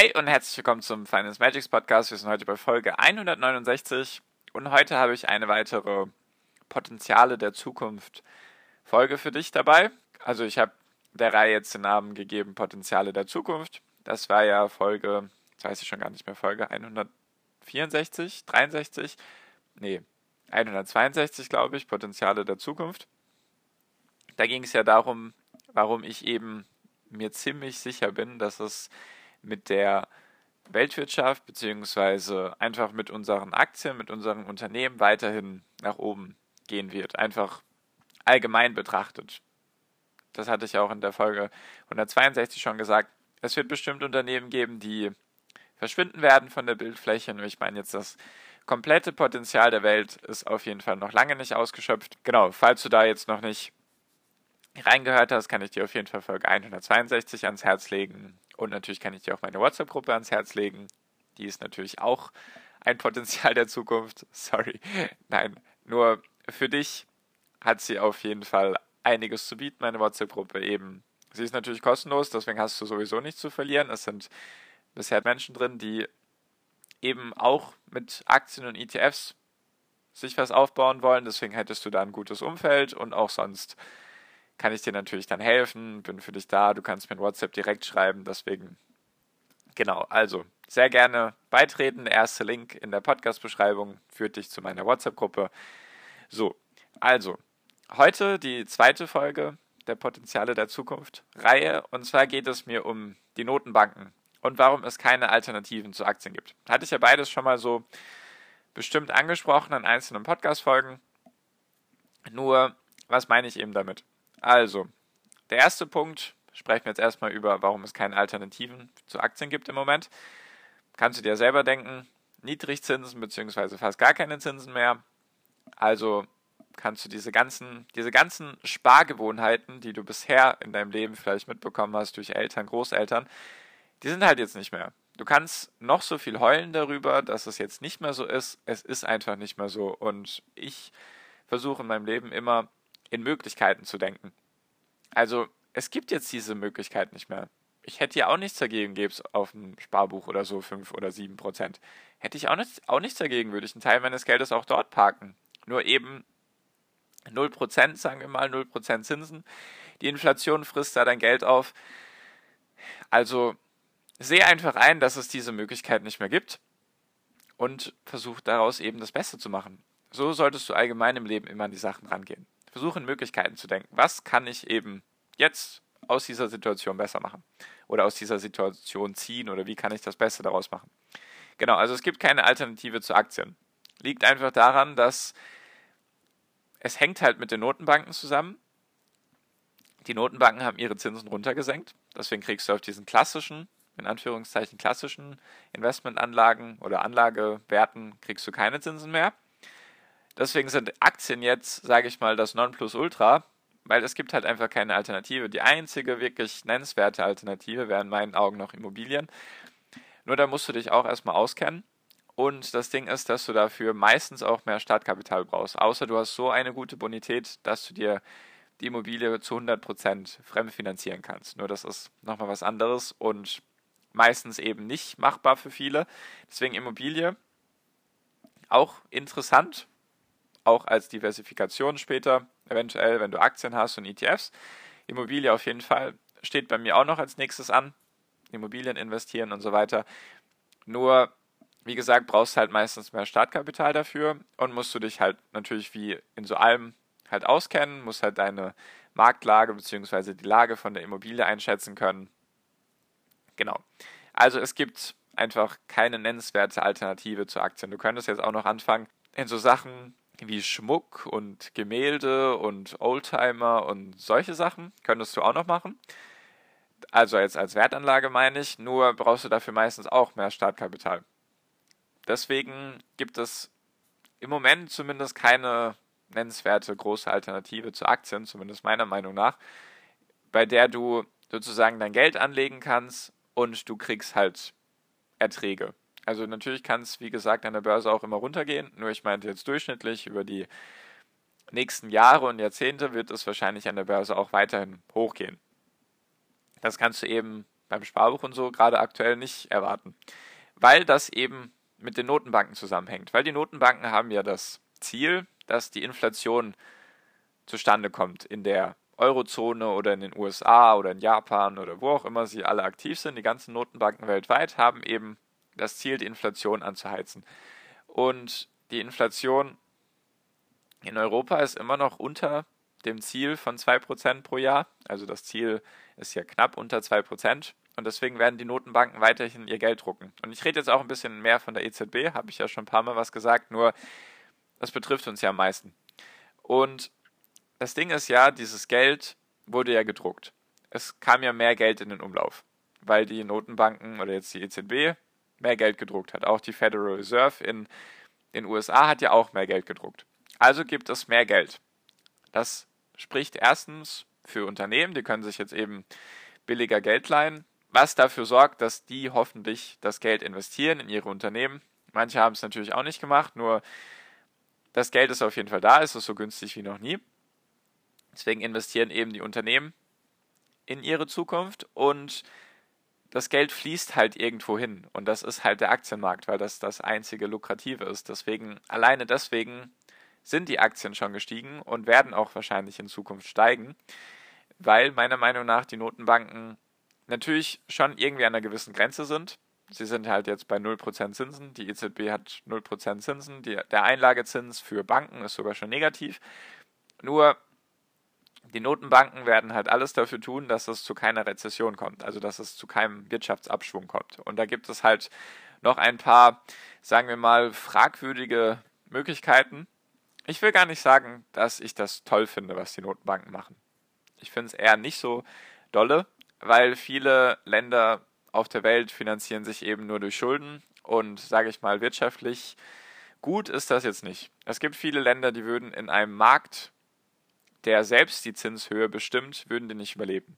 Hi und herzlich willkommen zum Finance Magics Podcast. Wir sind heute bei Folge 169 und heute habe ich eine weitere Potenziale der Zukunft Folge für dich dabei. Also ich habe der Reihe jetzt den Namen gegeben Potenziale der Zukunft. Das war ja Folge, jetzt weiß ich schon gar nicht mehr, Folge 164, 63, nee, 162 glaube ich, Potenziale der Zukunft. Da ging es ja darum, warum ich eben mir ziemlich sicher bin, dass es mit der Weltwirtschaft beziehungsweise einfach mit unseren Aktien, mit unseren Unternehmen weiterhin nach oben gehen wird. Einfach allgemein betrachtet. Das hatte ich auch in der Folge 162 schon gesagt. Es wird bestimmt Unternehmen geben, die verschwinden werden von der Bildfläche. Nur ich meine jetzt, das komplette Potenzial der Welt ist auf jeden Fall noch lange nicht ausgeschöpft. Genau, falls du da jetzt noch nicht reingehört hast, kann ich dir auf jeden Fall Folge 162 ans Herz legen. Und natürlich kann ich dir auch meine WhatsApp-Gruppe ans Herz legen. Die ist natürlich auch ein Potenzial der Zukunft. Sorry. Nein, nur für dich hat sie auf jeden Fall einiges zu bieten, meine WhatsApp-Gruppe eben. Sie ist natürlich kostenlos, deswegen hast du sowieso nichts zu verlieren. Es sind bisher Menschen drin, die eben auch mit Aktien und ETFs sich was aufbauen wollen. Deswegen hättest du da ein gutes Umfeld und auch sonst kann ich dir natürlich dann helfen, bin für dich da, du kannst mir in WhatsApp direkt schreiben, deswegen genau, also sehr gerne beitreten. Der erste Link in der Podcast-Beschreibung führt dich zu meiner WhatsApp-Gruppe. So, also, heute die zweite Folge der Potenziale der Zukunft Reihe und zwar geht es mir um die Notenbanken und warum es keine Alternativen zu Aktien gibt. Hatte ich ja beides schon mal so bestimmt angesprochen in einzelnen Podcast-Folgen. Nur, was meine ich eben damit? Also, der erste Punkt, sprechen wir jetzt erstmal über, warum es keine Alternativen zu Aktien gibt im Moment. Kannst du dir selber denken, Niedrigzinsen bzw. fast gar keine Zinsen mehr. Also kannst du diese ganzen, diese ganzen Spargewohnheiten, die du bisher in deinem Leben vielleicht mitbekommen hast durch Eltern, Großeltern, die sind halt jetzt nicht mehr. Du kannst noch so viel heulen darüber, dass es jetzt nicht mehr so ist. Es ist einfach nicht mehr so. Und ich versuche in meinem Leben immer in Möglichkeiten zu denken. Also es gibt jetzt diese Möglichkeit nicht mehr. Ich hätte ja auch nichts dagegen, gäbe es auf dem Sparbuch oder so 5 oder 7 Prozent. Hätte ich auch, nicht, auch nichts dagegen, würde ich einen Teil meines Geldes auch dort parken. Nur eben 0 Prozent, sagen wir mal, 0 Prozent Zinsen. Die Inflation frisst da dein Geld auf. Also sehe einfach ein, dass es diese Möglichkeit nicht mehr gibt und versuch daraus eben das Beste zu machen. So solltest du allgemein im Leben immer an die Sachen rangehen versuche in Möglichkeiten zu denken. Was kann ich eben jetzt aus dieser Situation besser machen? Oder aus dieser Situation ziehen? Oder wie kann ich das Beste daraus machen? Genau, also es gibt keine Alternative zu Aktien. Liegt einfach daran, dass es hängt halt mit den Notenbanken zusammen. Die Notenbanken haben ihre Zinsen runtergesenkt. Deswegen kriegst du auf diesen klassischen, in Anführungszeichen klassischen Investmentanlagen oder Anlagewerten kriegst du keine Zinsen mehr. Deswegen sind Aktien jetzt, sage ich mal, das Nonplusultra, weil es gibt halt einfach keine Alternative. Die einzige wirklich nennenswerte Alternative wären in meinen Augen noch Immobilien. Nur da musst du dich auch erstmal auskennen. Und das Ding ist, dass du dafür meistens auch mehr Startkapital brauchst. Außer du hast so eine gute Bonität, dass du dir die Immobilie zu 100% fremdfinanzieren kannst. Nur das ist nochmal was anderes und meistens eben nicht machbar für viele. Deswegen Immobilie auch interessant, auch als Diversifikation später, eventuell, wenn du Aktien hast und ETFs. Immobilie auf jeden Fall steht bei mir auch noch als nächstes an. Immobilien investieren und so weiter. Nur, wie gesagt, brauchst halt meistens mehr Startkapital dafür und musst du dich halt natürlich wie in so allem halt auskennen, musst halt deine Marktlage bzw. die Lage von der Immobilie einschätzen können. Genau. Also es gibt einfach keine nennenswerte Alternative zu Aktien. Du könntest jetzt auch noch anfangen, in so Sachen wie Schmuck und Gemälde und Oldtimer und solche Sachen könntest du auch noch machen. Also jetzt als Wertanlage meine ich, nur brauchst du dafür meistens auch mehr Startkapital. Deswegen gibt es im Moment zumindest keine nennenswerte große Alternative zu Aktien, zumindest meiner Meinung nach, bei der du sozusagen dein Geld anlegen kannst und du kriegst halt Erträge. Also natürlich kann es, wie gesagt, an der Börse auch immer runtergehen, nur ich meinte jetzt durchschnittlich über die nächsten Jahre und Jahrzehnte wird es wahrscheinlich an der Börse auch weiterhin hochgehen. Das kannst du eben beim Sparbuch und so gerade aktuell nicht erwarten, weil das eben mit den Notenbanken zusammenhängt. Weil die Notenbanken haben ja das Ziel, dass die Inflation zustande kommt in der Eurozone oder in den USA oder in Japan oder wo auch immer sie alle aktiv sind. Die ganzen Notenbanken weltweit haben eben das Ziel, die Inflation anzuheizen. Und die Inflation in Europa ist immer noch unter dem Ziel von 2% pro Jahr. Also das Ziel ist ja knapp unter 2%. Und deswegen werden die Notenbanken weiterhin ihr Geld drucken. Und ich rede jetzt auch ein bisschen mehr von der EZB, habe ich ja schon ein paar Mal was gesagt, nur das betrifft uns ja am meisten. Und das Ding ist ja, dieses Geld wurde ja gedruckt. Es kam ja mehr Geld in den Umlauf, weil die Notenbanken oder jetzt die EZB mehr Geld gedruckt hat. Auch die Federal Reserve in den USA hat ja auch mehr Geld gedruckt. Also gibt es mehr Geld. Das spricht erstens für Unternehmen, die können sich jetzt eben billiger Geld leihen, was dafür sorgt, dass die hoffentlich das Geld investieren in ihre Unternehmen. Manche haben es natürlich auch nicht gemacht, nur das Geld ist auf jeden Fall da, es ist so günstig wie noch nie. Deswegen investieren eben die Unternehmen in ihre Zukunft und das Geld fließt halt irgendwo hin und das ist halt der Aktienmarkt, weil das das einzige Lukrative ist. Deswegen, alleine deswegen sind die Aktien schon gestiegen und werden auch wahrscheinlich in Zukunft steigen, weil meiner Meinung nach die Notenbanken natürlich schon irgendwie an einer gewissen Grenze sind. Sie sind halt jetzt bei 0% Zinsen, die EZB hat 0% Zinsen, die, der Einlagezins für Banken ist sogar schon negativ. Nur die Notenbanken werden halt alles dafür tun, dass es zu keiner Rezession kommt, also dass es zu keinem Wirtschaftsabschwung kommt. Und da gibt es halt noch ein paar, sagen wir mal, fragwürdige Möglichkeiten, ich will gar nicht sagen, dass ich das toll finde, was die Notenbanken machen. Ich finde es eher nicht so dolle, weil viele Länder auf der Welt finanzieren sich eben nur durch Schulden und sage ich mal wirtschaftlich gut ist das jetzt nicht. Es gibt viele Länder, die würden in einem Markt, der selbst die Zinshöhe bestimmt, würden die nicht überleben.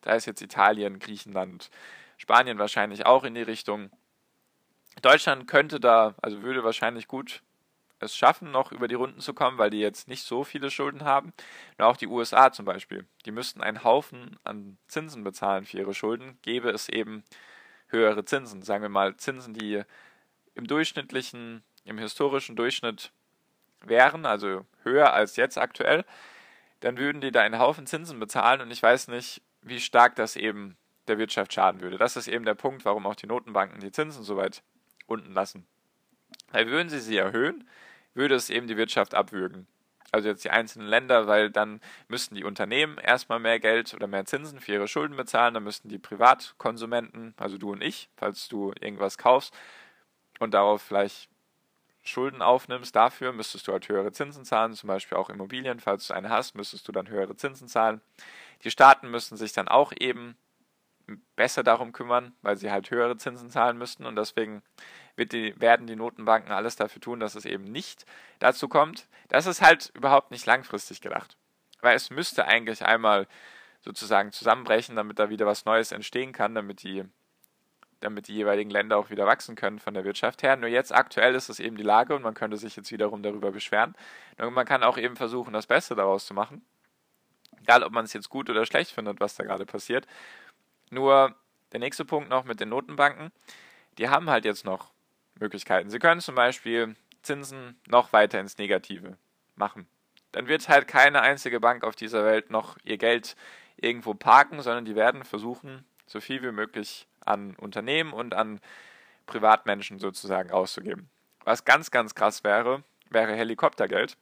Da ist jetzt Italien, Griechenland, Spanien wahrscheinlich auch in die Richtung. Deutschland könnte da, also würde wahrscheinlich gut es schaffen, noch über die Runden zu kommen, weil die jetzt nicht so viele Schulden haben. Nur auch die USA zum Beispiel. Die müssten einen Haufen an Zinsen bezahlen für ihre Schulden, gäbe es eben höhere Zinsen. Sagen wir mal Zinsen, die im durchschnittlichen, im historischen Durchschnitt wären, also höher als jetzt aktuell, dann würden die da einen Haufen Zinsen bezahlen und ich weiß nicht, wie stark das eben der Wirtschaft schaden würde. Das ist eben der Punkt, warum auch die Notenbanken die Zinsen so weit unten lassen. Weil würden sie sie erhöhen, würde es eben die Wirtschaft abwürgen. Also jetzt die einzelnen Länder, weil dann müssten die Unternehmen erstmal mehr Geld oder mehr Zinsen für ihre Schulden bezahlen, dann müssten die Privatkonsumenten, also du und ich, falls du irgendwas kaufst und darauf vielleicht Schulden aufnimmst, dafür müsstest du halt höhere Zinsen zahlen, zum Beispiel auch Immobilien, falls du eine hast, müsstest du dann höhere Zinsen zahlen. Die Staaten müssten sich dann auch eben besser darum kümmern, weil sie halt höhere Zinsen zahlen müssten und deswegen die, werden die Notenbanken alles dafür tun, dass es eben nicht dazu kommt. Das ist halt überhaupt nicht langfristig gedacht. Weil es müsste eigentlich einmal sozusagen zusammenbrechen, damit da wieder was Neues entstehen kann, damit die, damit die jeweiligen Länder auch wieder wachsen können von der Wirtschaft her. Nur jetzt aktuell ist es eben die Lage und man könnte sich jetzt wiederum darüber beschweren. Und man kann auch eben versuchen, das Beste daraus zu machen. Egal, ob man es jetzt gut oder schlecht findet, was da gerade passiert. Nur der nächste Punkt noch mit den Notenbanken. Die haben halt jetzt noch Möglichkeiten. Sie können zum Beispiel Zinsen noch weiter ins Negative machen. Dann wird halt keine einzige Bank auf dieser Welt noch ihr Geld irgendwo parken, sondern die werden versuchen, so viel wie möglich an Unternehmen und an Privatmenschen sozusagen auszugeben. Was ganz, ganz krass wäre, wäre Helikoptergeld.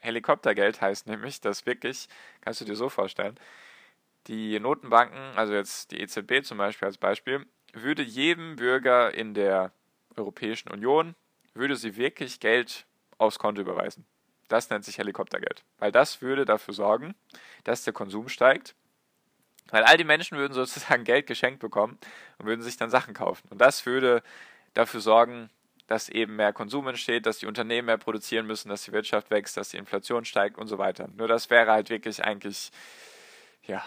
Helikoptergeld heißt nämlich, dass wirklich, kannst du dir so vorstellen, die Notenbanken, also jetzt die EZB zum Beispiel als Beispiel, würde jedem Bürger in der Europäischen Union, würde sie wirklich Geld aufs Konto überweisen. Das nennt sich Helikoptergeld. Weil das würde dafür sorgen, dass der Konsum steigt. Weil all die Menschen würden sozusagen Geld geschenkt bekommen und würden sich dann Sachen kaufen. Und das würde dafür sorgen, dass eben mehr Konsum entsteht, dass die Unternehmen mehr produzieren müssen, dass die Wirtschaft wächst, dass die Inflation steigt und so weiter. Nur das wäre halt wirklich eigentlich, ja,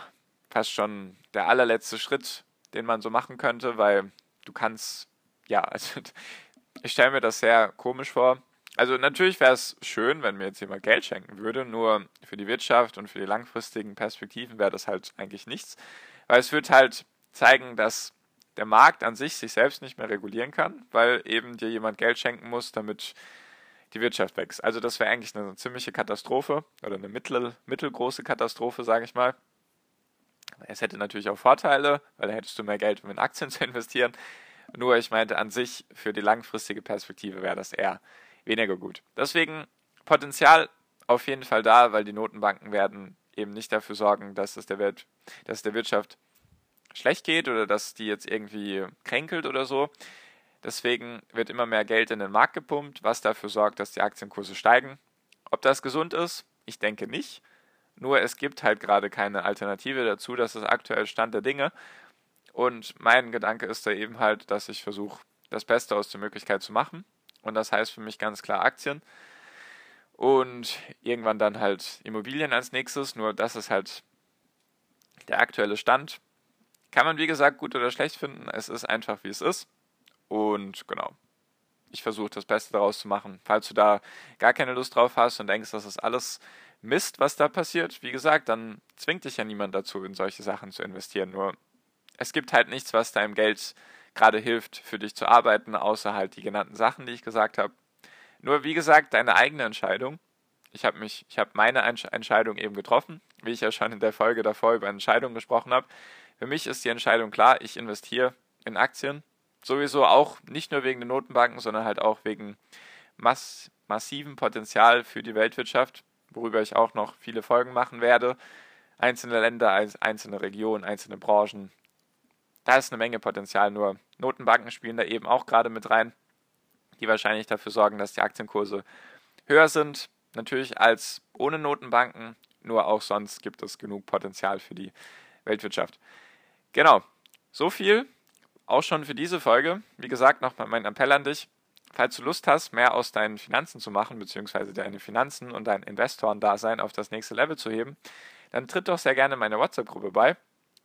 fast schon der allerletzte Schritt, den man so machen könnte, weil du kannst, ja, also ich stelle mir das sehr komisch vor. Also natürlich wäre es schön, wenn mir jetzt jemand Geld schenken würde, nur für die Wirtschaft und für die langfristigen Perspektiven wäre das halt eigentlich nichts, weil es wird halt zeigen, dass der Markt an sich sich selbst nicht mehr regulieren kann, weil eben dir jemand Geld schenken muss, damit die Wirtschaft wächst. Also das wäre eigentlich eine ziemliche Katastrophe oder eine mittel, mittelgroße Katastrophe, sage ich mal. Es hätte natürlich auch Vorteile, weil da hättest du mehr Geld, um in Aktien zu investieren. Nur ich meinte an sich, für die langfristige Perspektive wäre das eher weniger gut. Deswegen Potenzial auf jeden Fall da, weil die Notenbanken werden eben nicht dafür sorgen, dass es der, Welt, dass der Wirtschaft schlecht geht oder dass die jetzt irgendwie kränkelt oder so. Deswegen wird immer mehr Geld in den Markt gepumpt, was dafür sorgt, dass die Aktienkurse steigen. Ob das gesund ist? Ich denke nicht. Nur es gibt halt gerade keine Alternative dazu. Das ist aktuell Stand der Dinge. Und mein Gedanke ist da eben halt, dass ich versuche, das Beste aus der Möglichkeit zu machen. Und das heißt für mich ganz klar Aktien. Und irgendwann dann halt Immobilien als nächstes. Nur das ist halt der aktuelle Stand. Kann man, wie gesagt, gut oder schlecht finden. Es ist einfach, wie es ist. Und genau. Ich versuche das Beste daraus zu machen. Falls du da gar keine Lust drauf hast und denkst, das ist alles Mist, was da passiert, wie gesagt, dann zwingt dich ja niemand dazu, in solche Sachen zu investieren. Nur es gibt halt nichts, was deinem Geld gerade hilft, für dich zu arbeiten, außer halt die genannten Sachen, die ich gesagt habe. Nur wie gesagt, deine eigene Entscheidung. Ich habe mich, ich habe meine Entscheidung eben getroffen, wie ich ja schon in der Folge davor über Entscheidungen gesprochen habe. Für mich ist die Entscheidung klar, ich investiere in Aktien. Sowieso auch nicht nur wegen den Notenbanken, sondern halt auch wegen mass massivem Potenzial für die Weltwirtschaft, worüber ich auch noch viele Folgen machen werde. Einzelne Länder, einzelne Regionen, einzelne Branchen. Da ist eine Menge Potenzial, nur Notenbanken spielen da eben auch gerade mit rein, die wahrscheinlich dafür sorgen, dass die Aktienkurse höher sind. Natürlich als ohne Notenbanken, nur auch sonst gibt es genug Potenzial für die Weltwirtschaft. Genau, so viel auch schon für diese Folge. Wie gesagt, nochmal mein Appell an dich. Falls du Lust hast, mehr aus deinen Finanzen zu machen, beziehungsweise deine Finanzen und dein Investorendasein auf das nächste Level zu heben, dann tritt doch sehr gerne meine WhatsApp-Gruppe bei.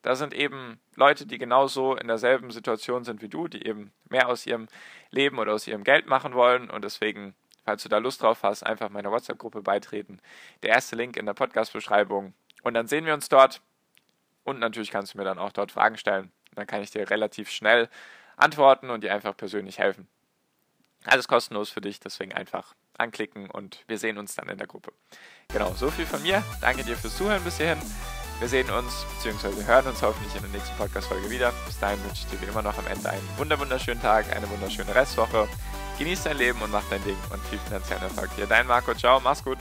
Da sind eben Leute, die genauso in derselben Situation sind wie du, die eben mehr aus ihrem Leben oder aus ihrem Geld machen wollen und deswegen, falls du da Lust drauf hast, einfach meiner WhatsApp-Gruppe beitreten. Der erste Link in der Podcast-Beschreibung. Und dann sehen wir uns dort. Und natürlich kannst du mir dann auch dort Fragen stellen. Dann kann ich dir relativ schnell antworten und dir einfach persönlich helfen. Alles kostenlos für dich, deswegen einfach anklicken und wir sehen uns dann in der Gruppe. Genau, so viel von mir. Danke dir fürs Zuhören bis hierhin. Wir sehen uns bzw. hören uns hoffentlich in der nächsten Podcast-Folge wieder. Bis dahin wünsche ich dir wie immer noch am Ende einen wunderschönen Tag, eine wunderschöne Restwoche. Genieß dein Leben und mach dein Ding und viel finanziellen Erfolg dir. Dein Marco, ciao, mach's gut.